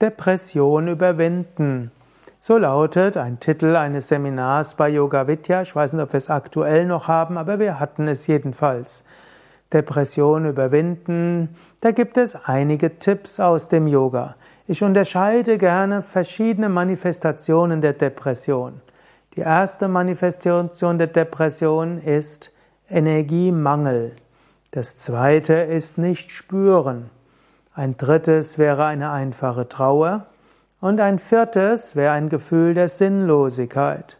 Depression überwinden. So lautet ein Titel eines Seminars bei Yoga Vidya. Ich weiß nicht, ob wir es aktuell noch haben, aber wir hatten es jedenfalls. Depression überwinden. Da gibt es einige Tipps aus dem Yoga. Ich unterscheide gerne verschiedene Manifestationen der Depression. Die erste Manifestation der Depression ist Energiemangel. Das zweite ist nicht spüren. Ein drittes wäre eine einfache Trauer. Und ein viertes wäre ein Gefühl der Sinnlosigkeit.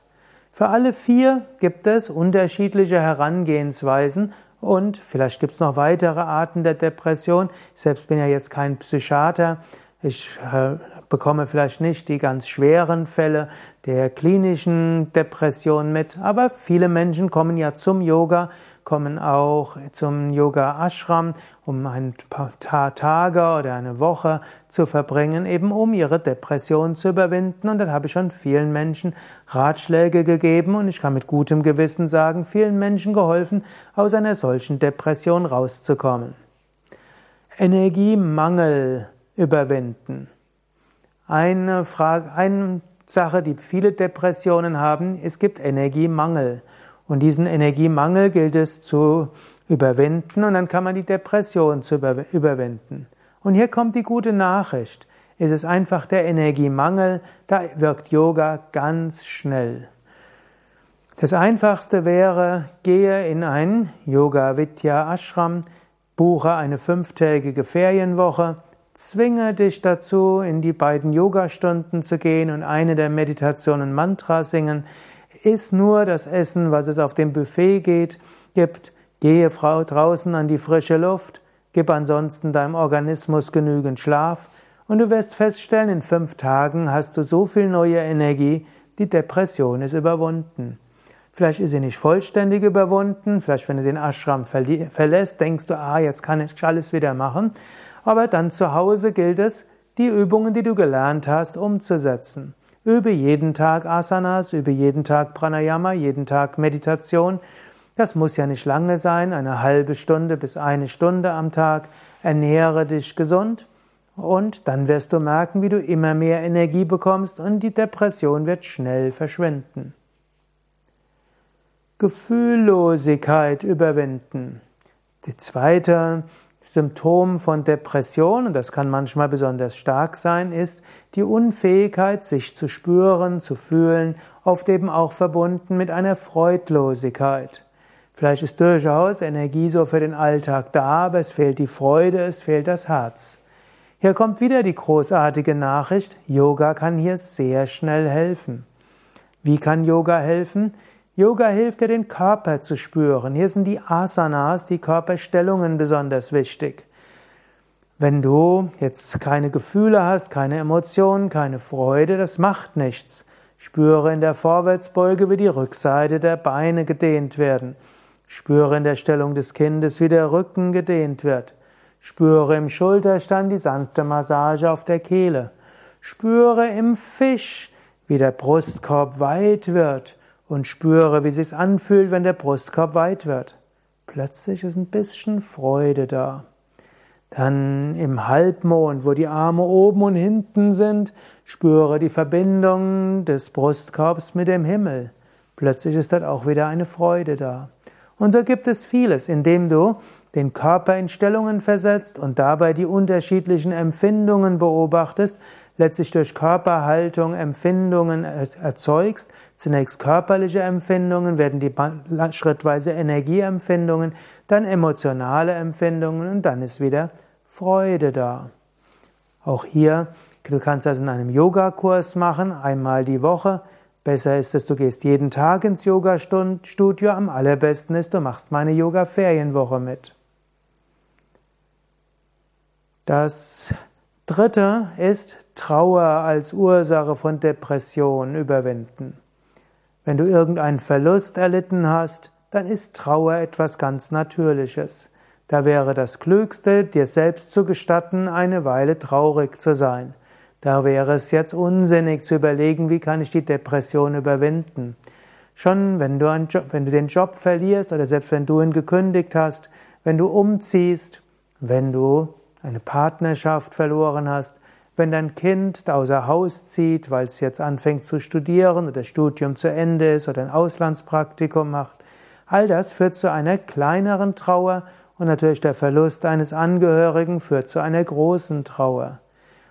Für alle vier gibt es unterschiedliche Herangehensweisen und vielleicht gibt es noch weitere Arten der Depression. Ich selbst bin ja jetzt kein Psychiater. Ich äh, bekomme vielleicht nicht die ganz schweren Fälle der klinischen Depression mit, aber viele Menschen kommen ja zum Yoga, kommen auch zum Yoga Ashram, um ein paar Tage oder eine Woche zu verbringen, eben um ihre Depression zu überwinden. Und dann habe ich schon vielen Menschen Ratschläge gegeben und ich kann mit gutem Gewissen sagen, vielen Menschen geholfen, aus einer solchen Depression rauszukommen. Energiemangel überwinden. Eine Frage, eine Sache, die viele Depressionen haben, es gibt Energiemangel. Und diesen Energiemangel gilt es zu überwinden und dann kann man die Depression zu überwinden. Und hier kommt die gute Nachricht. Es ist einfach der Energiemangel, da wirkt Yoga ganz schnell. Das einfachste wäre, gehe in ein Yoga Vidya Ashram, buche eine fünftägige Ferienwoche, zwinge dich dazu, in die beiden Yogastunden zu gehen und eine der Meditationen Mantra singen. Iss nur das Essen, was es auf dem Buffet geht, gibt. Gehe draußen an die frische Luft. Gib ansonsten deinem Organismus genügend Schlaf. Und du wirst feststellen, in fünf Tagen hast du so viel neue Energie, die Depression ist überwunden. Vielleicht ist sie nicht vollständig überwunden, vielleicht wenn du den Ashram verlässt, denkst du, ah, jetzt kann ich alles wieder machen. Aber dann zu Hause gilt es, die Übungen, die du gelernt hast, umzusetzen. Übe jeden Tag Asanas, übe jeden Tag Pranayama, jeden Tag Meditation. Das muss ja nicht lange sein, eine halbe Stunde bis eine Stunde am Tag. Ernähre dich gesund und dann wirst du merken, wie du immer mehr Energie bekommst und die Depression wird schnell verschwinden. Gefühllosigkeit überwinden. Die zweite Symptom von Depression, und das kann manchmal besonders stark sein, ist die Unfähigkeit, sich zu spüren, zu fühlen, oft eben auch verbunden mit einer Freudlosigkeit. Vielleicht ist durchaus Energie so für den Alltag da, aber es fehlt die Freude, es fehlt das Herz. Hier kommt wieder die großartige Nachricht, Yoga kann hier sehr schnell helfen. Wie kann Yoga helfen? Yoga hilft dir, den Körper zu spüren. Hier sind die Asanas, die Körperstellungen besonders wichtig. Wenn du jetzt keine Gefühle hast, keine Emotionen, keine Freude, das macht nichts. Spüre in der Vorwärtsbeuge, wie die Rückseite der Beine gedehnt werden. Spüre in der Stellung des Kindes, wie der Rücken gedehnt wird. Spüre im Schulterstand die sanfte Massage auf der Kehle. Spüre im Fisch, wie der Brustkorb weit wird und spüre, wie sich's anfühlt, wenn der Brustkorb weit wird. Plötzlich ist ein bisschen Freude da. Dann im Halbmond, wo die Arme oben und hinten sind, spüre die Verbindung des Brustkorbs mit dem Himmel. Plötzlich ist dort auch wieder eine Freude da. Und so gibt es vieles, indem du den Körper in Stellungen versetzt und dabei die unterschiedlichen Empfindungen beobachtest, letztlich durch Körperhaltung Empfindungen erzeugst. Zunächst körperliche Empfindungen, werden die schrittweise Energieempfindungen, dann emotionale Empfindungen und dann ist wieder Freude da. Auch hier, du kannst das in einem Yogakurs machen, einmal die Woche. Besser ist es, du gehst jeden Tag ins Yoga-Studio. Am allerbesten ist, du machst meine Yoga-Ferienwoche mit. Das dritte ist Trauer als Ursache von Depression überwinden. Wenn du irgendeinen Verlust erlitten hast, dann ist Trauer etwas ganz Natürliches. Da wäre das Klügste, dir selbst zu gestatten, eine Weile traurig zu sein. Da wäre es jetzt unsinnig zu überlegen, wie kann ich die Depression überwinden. Schon wenn du, Job, wenn du den Job verlierst oder selbst wenn du ihn gekündigt hast, wenn du umziehst, wenn du eine Partnerschaft verloren hast, wenn dein Kind außer Haus zieht, weil es jetzt anfängt zu studieren oder das Studium zu Ende ist oder ein Auslandspraktikum macht. All das führt zu einer kleineren Trauer und natürlich der Verlust eines Angehörigen führt zu einer großen Trauer.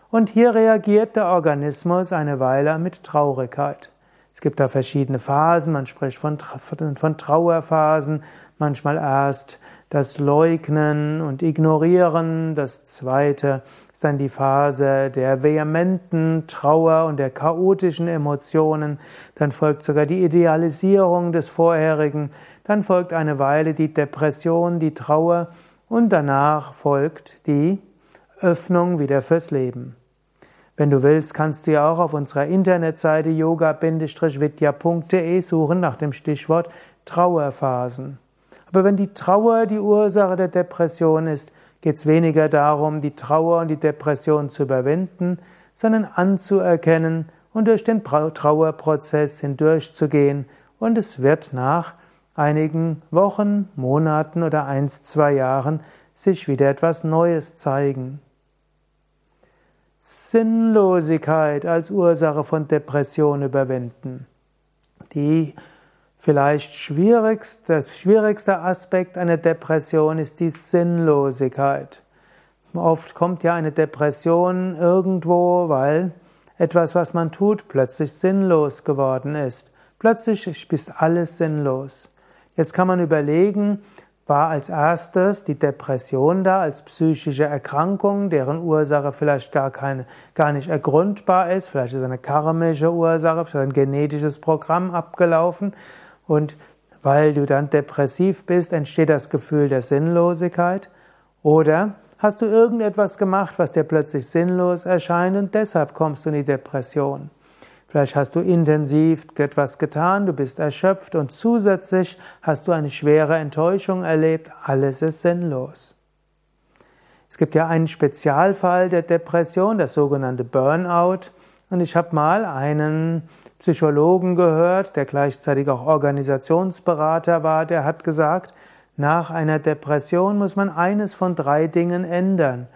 Und hier reagiert der Organismus eine Weile mit Traurigkeit. Es gibt da verschiedene Phasen, man spricht von, von Trauerphasen, manchmal erst das Leugnen und Ignorieren. Das zweite ist dann die Phase der vehementen Trauer und der chaotischen Emotionen. Dann folgt sogar die Idealisierung des Vorherigen. Dann folgt eine Weile die Depression, die Trauer und danach folgt die Öffnung wieder fürs Leben. Wenn du willst, kannst du ja auch auf unserer Internetseite yoga-vidya.de suchen nach dem Stichwort Trauerphasen. Aber wenn die Trauer die Ursache der Depression ist, geht es weniger darum, die Trauer und die Depression zu überwinden, sondern anzuerkennen und durch den Trauerprozess hindurchzugehen. Und es wird nach einigen Wochen, Monaten oder eins, zwei Jahren sich wieder etwas Neues zeigen. Sinnlosigkeit als Ursache von Depression überwinden. Die vielleicht schwierigste, schwierigste Aspekt einer Depression ist die Sinnlosigkeit. Oft kommt ja eine Depression irgendwo, weil etwas, was man tut, plötzlich sinnlos geworden ist. Plötzlich ist alles sinnlos. Jetzt kann man überlegen, war als erstes die Depression da als psychische Erkrankung, deren Ursache vielleicht gar, keine, gar nicht ergründbar ist. Vielleicht ist eine karmische Ursache, vielleicht ein genetisches Programm abgelaufen. Und weil du dann depressiv bist, entsteht das Gefühl der Sinnlosigkeit. Oder hast du irgendetwas gemacht, was dir plötzlich sinnlos erscheint und deshalb kommst du in die Depression. Vielleicht hast du intensiv etwas getan, du bist erschöpft und zusätzlich hast du eine schwere Enttäuschung erlebt, alles ist sinnlos. Es gibt ja einen Spezialfall der Depression, das sogenannte Burnout. Und ich habe mal einen Psychologen gehört, der gleichzeitig auch Organisationsberater war, der hat gesagt, nach einer Depression muss man eines von drei Dingen ändern.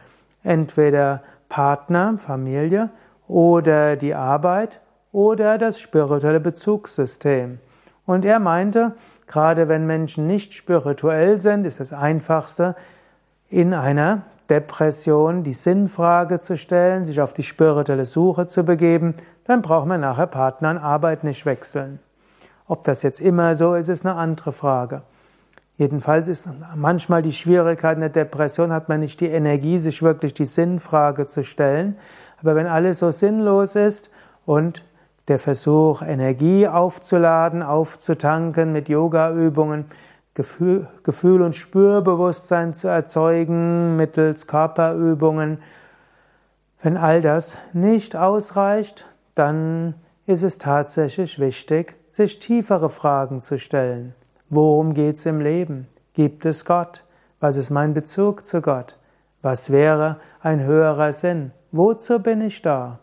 Entweder Partner, Familie oder die Arbeit oder das spirituelle Bezugssystem. Und er meinte, gerade wenn Menschen nicht spirituell sind, ist das Einfachste, in einer Depression die Sinnfrage zu stellen, sich auf die spirituelle Suche zu begeben, dann braucht man nachher Partner und Arbeit nicht wechseln. Ob das jetzt immer so ist, ist eine andere Frage. Jedenfalls ist manchmal die Schwierigkeit in der Depression, hat man nicht die Energie, sich wirklich die Sinnfrage zu stellen. Aber wenn alles so sinnlos ist und der Versuch, Energie aufzuladen, aufzutanken mit Yoga-Übungen, Gefühl, Gefühl und Spürbewusstsein zu erzeugen mittels Körperübungen. Wenn all das nicht ausreicht, dann ist es tatsächlich wichtig, sich tiefere Fragen zu stellen. Worum geht's im Leben? Gibt es Gott? Was ist mein Bezug zu Gott? Was wäre ein höherer Sinn? Wozu bin ich da?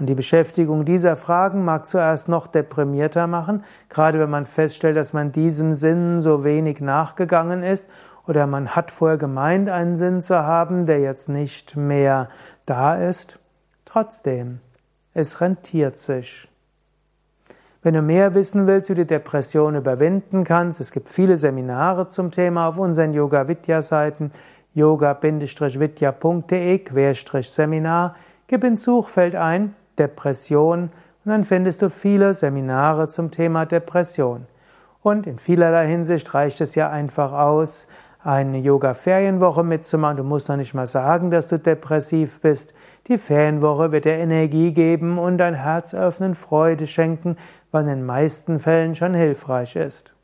Und die Beschäftigung dieser Fragen mag zuerst noch deprimierter machen, gerade wenn man feststellt, dass man diesem Sinn so wenig nachgegangen ist oder man hat vorher gemeint, einen Sinn zu haben, der jetzt nicht mehr da ist. Trotzdem, es rentiert sich. Wenn du mehr wissen willst, wie du Depression überwinden kannst, es gibt viele Seminare zum Thema auf unseren Yoga Vidya Seiten yoga-vidya.de-seminar. Gib ins Suchfeld ein Depression und dann findest du viele Seminare zum Thema Depression. Und in vielerlei Hinsicht reicht es ja einfach aus, eine Yoga-Ferienwoche mitzumachen. Du musst noch nicht mal sagen, dass du depressiv bist. Die Ferienwoche wird dir Energie geben und dein Herz öffnen, Freude schenken, was in den meisten Fällen schon hilfreich ist.